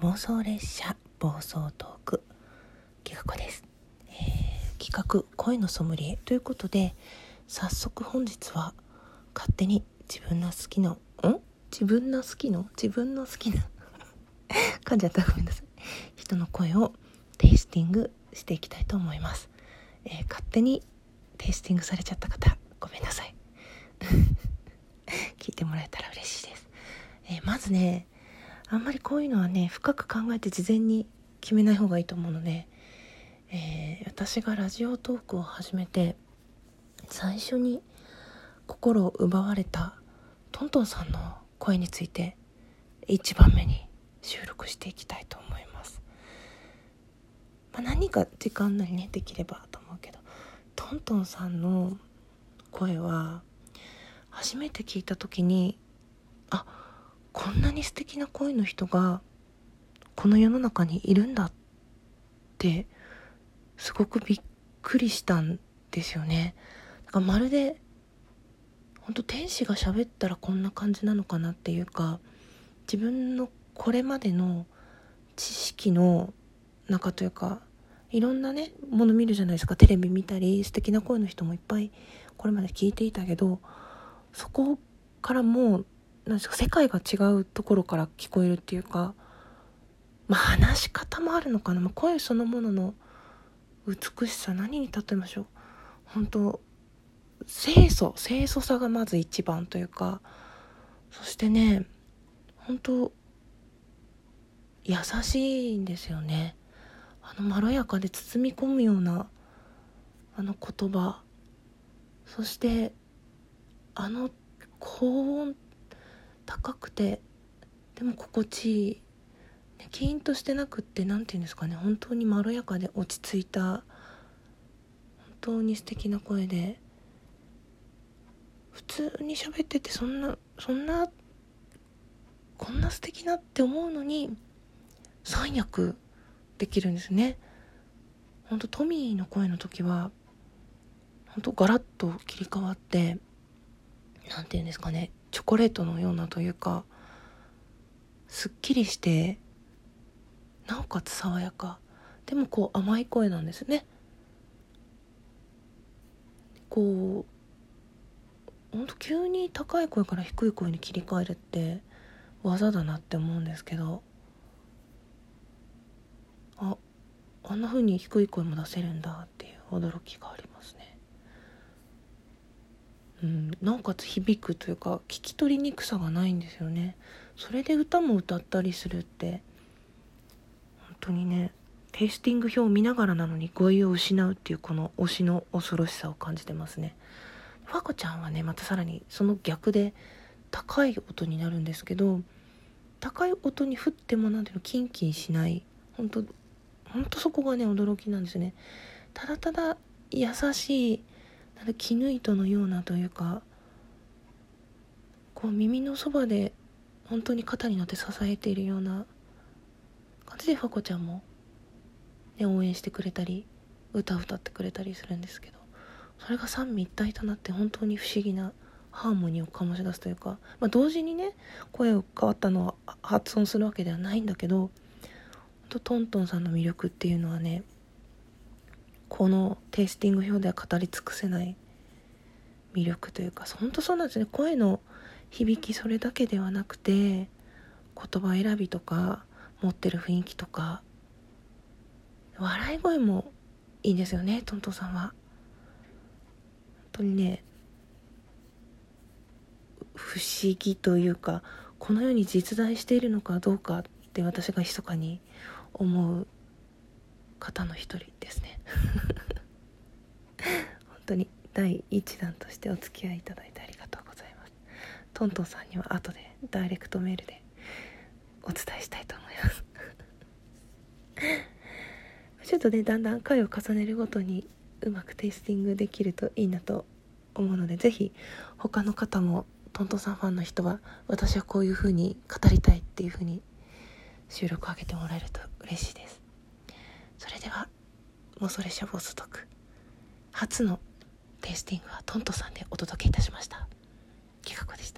妄想列車暴走トーク。企画です、えー、企画声のソムリエ。ということで早速本日は勝手に自分の好きのん？自分の好きの？自分の好きな？噛んじゃったごめんなさい。人の声をテイスティングしていきたいと思います、えー、勝手にテイスティングされちゃった方ごめんなさい。聞いてもらえたら嬉しいです、えー、まずねあんまりこういうのはね深く考えて事前に決めない方がいいと思うので、えー、私がラジオトークを始めて最初に心を奪われたトントンさんの声について1番目に収録していきたいと思います、まあ、何か時間なりねできればと思うけどトントンさんの声は初めて聞いた時にあっこんなに素敵な声の人がこの世の中にいるんだってすごくびっくりしたんですよね。だからまるで本当天使が喋ったらこんな感じなのかなっていうか自分のこれまでの知識の中というかいろんなねもの見るじゃないですかテレビ見たり素敵な声の人もいっぱいこれまで聞いていたけどそこからもうなんですか世界が違うところから聞こえるっていうか、まあ、話し方もあるのかな、まあ、声そのものの美しさ何に例えましょう。本当清楚清楚さがまず一番というか。そしてね本当優しいんですよね。あのまろやかで包み込むようなあの言葉。そしてあの高音高くてでも心地いい、ね、キーンとしてなくって何て言うんですかね本当にまろやかで落ち着いた本当に素敵な声で普通に喋っててそんなそんなこんな素敵なって思うのに三役できるんですね。本当トミーの声の時は本当ガラッと切り替わって何て言うんですかねチョコレートのようなというかすっきりしてなおかつ爽やか。でもこう甘い声なんですね。こうほんと急に高い声から低い声に切り替えるって技だなって思うんですけどああんな風に低い声も出せるんだっていう驚きがありますね。うん、なおかつ響くというか聞き取りにくさがないんですよね。それで歌も歌ったりするって本当にねテイスティング表を見ながらなのに語彙を失うっていうこの推しの恐ろしさを感じてますね。ファコちゃんはねまたさらにその逆で高い音になるんですけど高い音に振っても何ていうのキンキンしない本当本当そこがね驚きなんですね。ただただ優しいなんか絹糸のようなというかこう耳のそばで本当に肩に乗って支えているような感じでファコちゃんも、ね、応援してくれたり歌を歌ってくれたりするんですけどそれが三位一体となって本当に不思議なハーモニーを醸し出すというか、まあ、同時にね声を変わったのは発音するわけではないんだけどトントンさんの魅力っていうのはねこのテイスティング表では語り尽くせない魅力というか本当そうなんですね。声の響きそれだけではなくて言葉選びとか持ってる雰囲気とか笑い声もいいんですよねトントンさんは。本当にね不思議というかこの世に実在しているのかどうかって私が密かに思う方の一人ですね。本当に第1弾としてお付き合いいただいてありがとうございます。トントンさんには後でダイレクトメールでお伝えしたいと思います。ちょっとねだんだん回を重ねるごとにうまくテイスティングできるといいなと思うので是非他の方もトントンさんファンの人は私はこういう風に語りたいっていう風に収録を上げてもらえると嬉しいです。モソレシャボストク初のテイスティングはトントさんでお届けいたしました。企画でした。